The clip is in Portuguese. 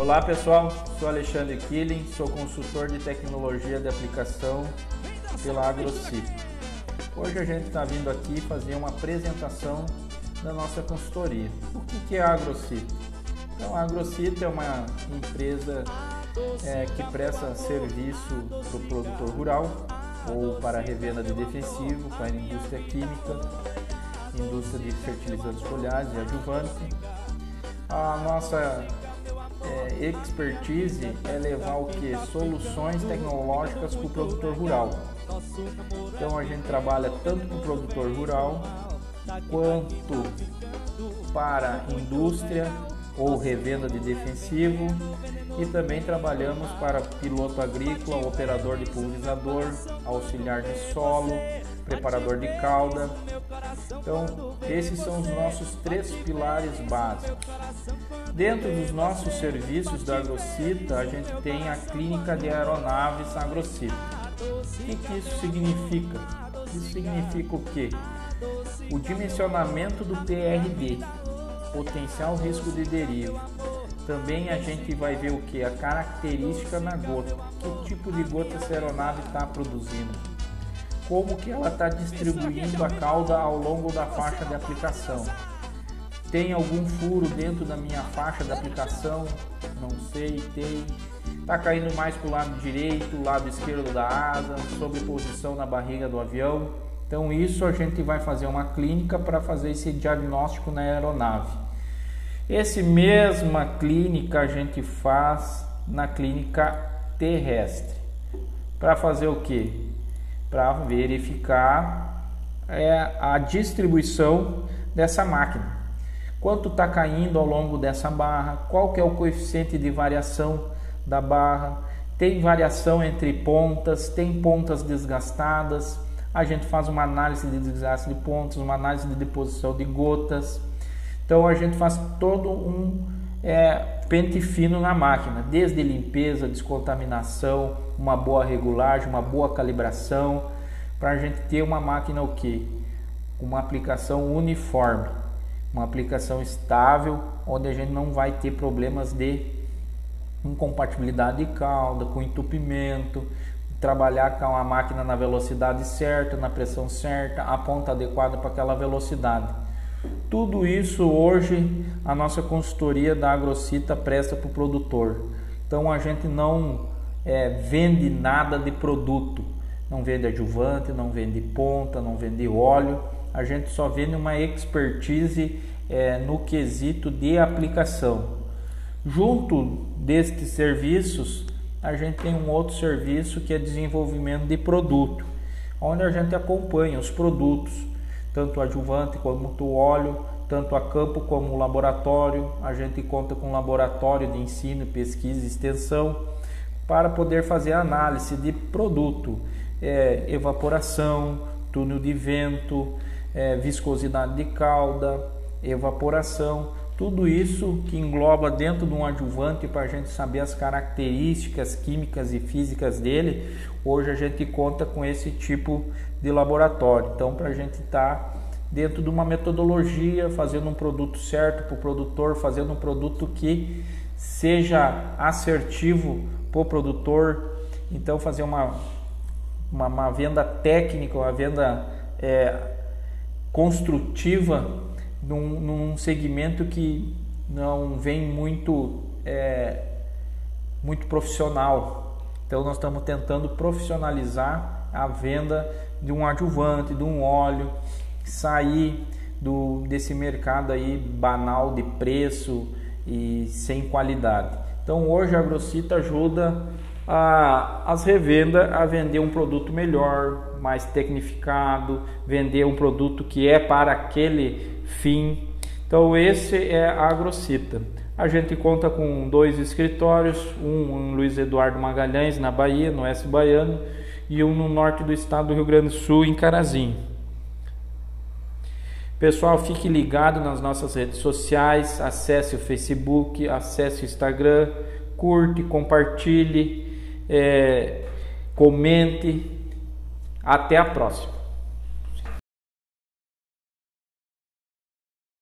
Olá pessoal, sou Alexandre Killing, sou consultor de tecnologia de aplicação pela AgroCip. Hoje a gente está vindo aqui fazer uma apresentação da nossa consultoria. O que é a AgroCip? Então, a AgroCip é uma empresa é, que presta serviço para o produtor rural ou para revenda de defensivo, para a indústria química, indústria de fertilizantes foliares e adjuvante. A nossa é, expertise é levar o que? Soluções tecnológicas para o produtor rural. Então a gente trabalha tanto para o produtor rural quanto para indústria ou revenda de defensivo e também trabalhamos para piloto agrícola, operador de pulverizador, auxiliar de solo, preparador de cauda. Então, esses são os nossos três pilares básicos. Dentro dos nossos serviços da Agrocita, a gente tem a clínica de aeronaves Agrocita. O que, que isso significa? Isso significa o quê? O dimensionamento do PRD, potencial risco de deriva. Também a gente vai ver o que? A característica na gota. Que tipo de gota essa aeronave está produzindo? Como que ela está distribuindo a cauda ao longo da faixa de aplicação? Tem algum furo dentro da minha faixa de aplicação? Não sei, tem. Está caindo mais para o lado direito, lado esquerdo da asa, sobreposição na barriga do avião. Então isso a gente vai fazer uma clínica para fazer esse diagnóstico na aeronave. Esse mesma clínica a gente faz na clínica terrestre. Para fazer o que? Para verificar é, a distribuição dessa máquina. Quanto está caindo ao longo dessa barra, qual que é o coeficiente de variação da barra, tem variação entre pontas, tem pontas desgastadas, a gente faz uma análise de desgaste de pontos, uma análise de deposição de gotas. Então a gente faz todo um é, pente fino na máquina, desde limpeza, descontaminação, uma boa regulagem, uma boa calibração, para a gente ter uma máquina o quê? Uma aplicação uniforme, uma aplicação estável, onde a gente não vai ter problemas de incompatibilidade de cauda, com entupimento, trabalhar com a máquina na velocidade certa, na pressão certa, a ponta adequada para aquela velocidade. Tudo isso hoje a nossa consultoria da Agrocita presta para o produtor. Então a gente não é, vende nada de produto, não vende adjuvante, não vende ponta, não vende óleo, a gente só vende uma expertise é, no quesito de aplicação. Junto destes serviços, a gente tem um outro serviço que é desenvolvimento de produto, onde a gente acompanha os produtos, tanto adjuvante como o óleo, tanto a campo como o laboratório. A gente conta com laboratório de ensino, pesquisa e extensão para poder fazer análise de produto, é, evaporação, túnel de vento, é, viscosidade de cauda, evaporação tudo isso que engloba dentro de um adjuvante para a gente saber as características químicas e físicas dele, hoje a gente conta com esse tipo de laboratório. Então, para a gente estar tá dentro de uma metodologia, fazendo um produto certo para o produtor, fazendo um produto que seja assertivo para o produtor. Então, fazer uma, uma, uma venda técnica, uma venda é, construtiva num, num segmento que não vem muito, é, muito profissional. Então nós estamos tentando profissionalizar a venda de um adjuvante, de um óleo, sair do, desse mercado aí banal de preço e sem qualidade. Então hoje a Agrocita ajuda a, as revendas a vender um produto melhor, mais tecnificado, vender um produto que é para aquele fim. Então esse é a Agrocita. A gente conta com dois escritórios, um em Luiz Eduardo Magalhães, na Bahia, no Oeste Baiano, e um no norte do estado do Rio Grande do Sul, em Carazinho. Pessoal, fique ligado nas nossas redes sociais, acesse o Facebook, acesse o Instagram, curte, compartilhe é, comente. Até a próxima.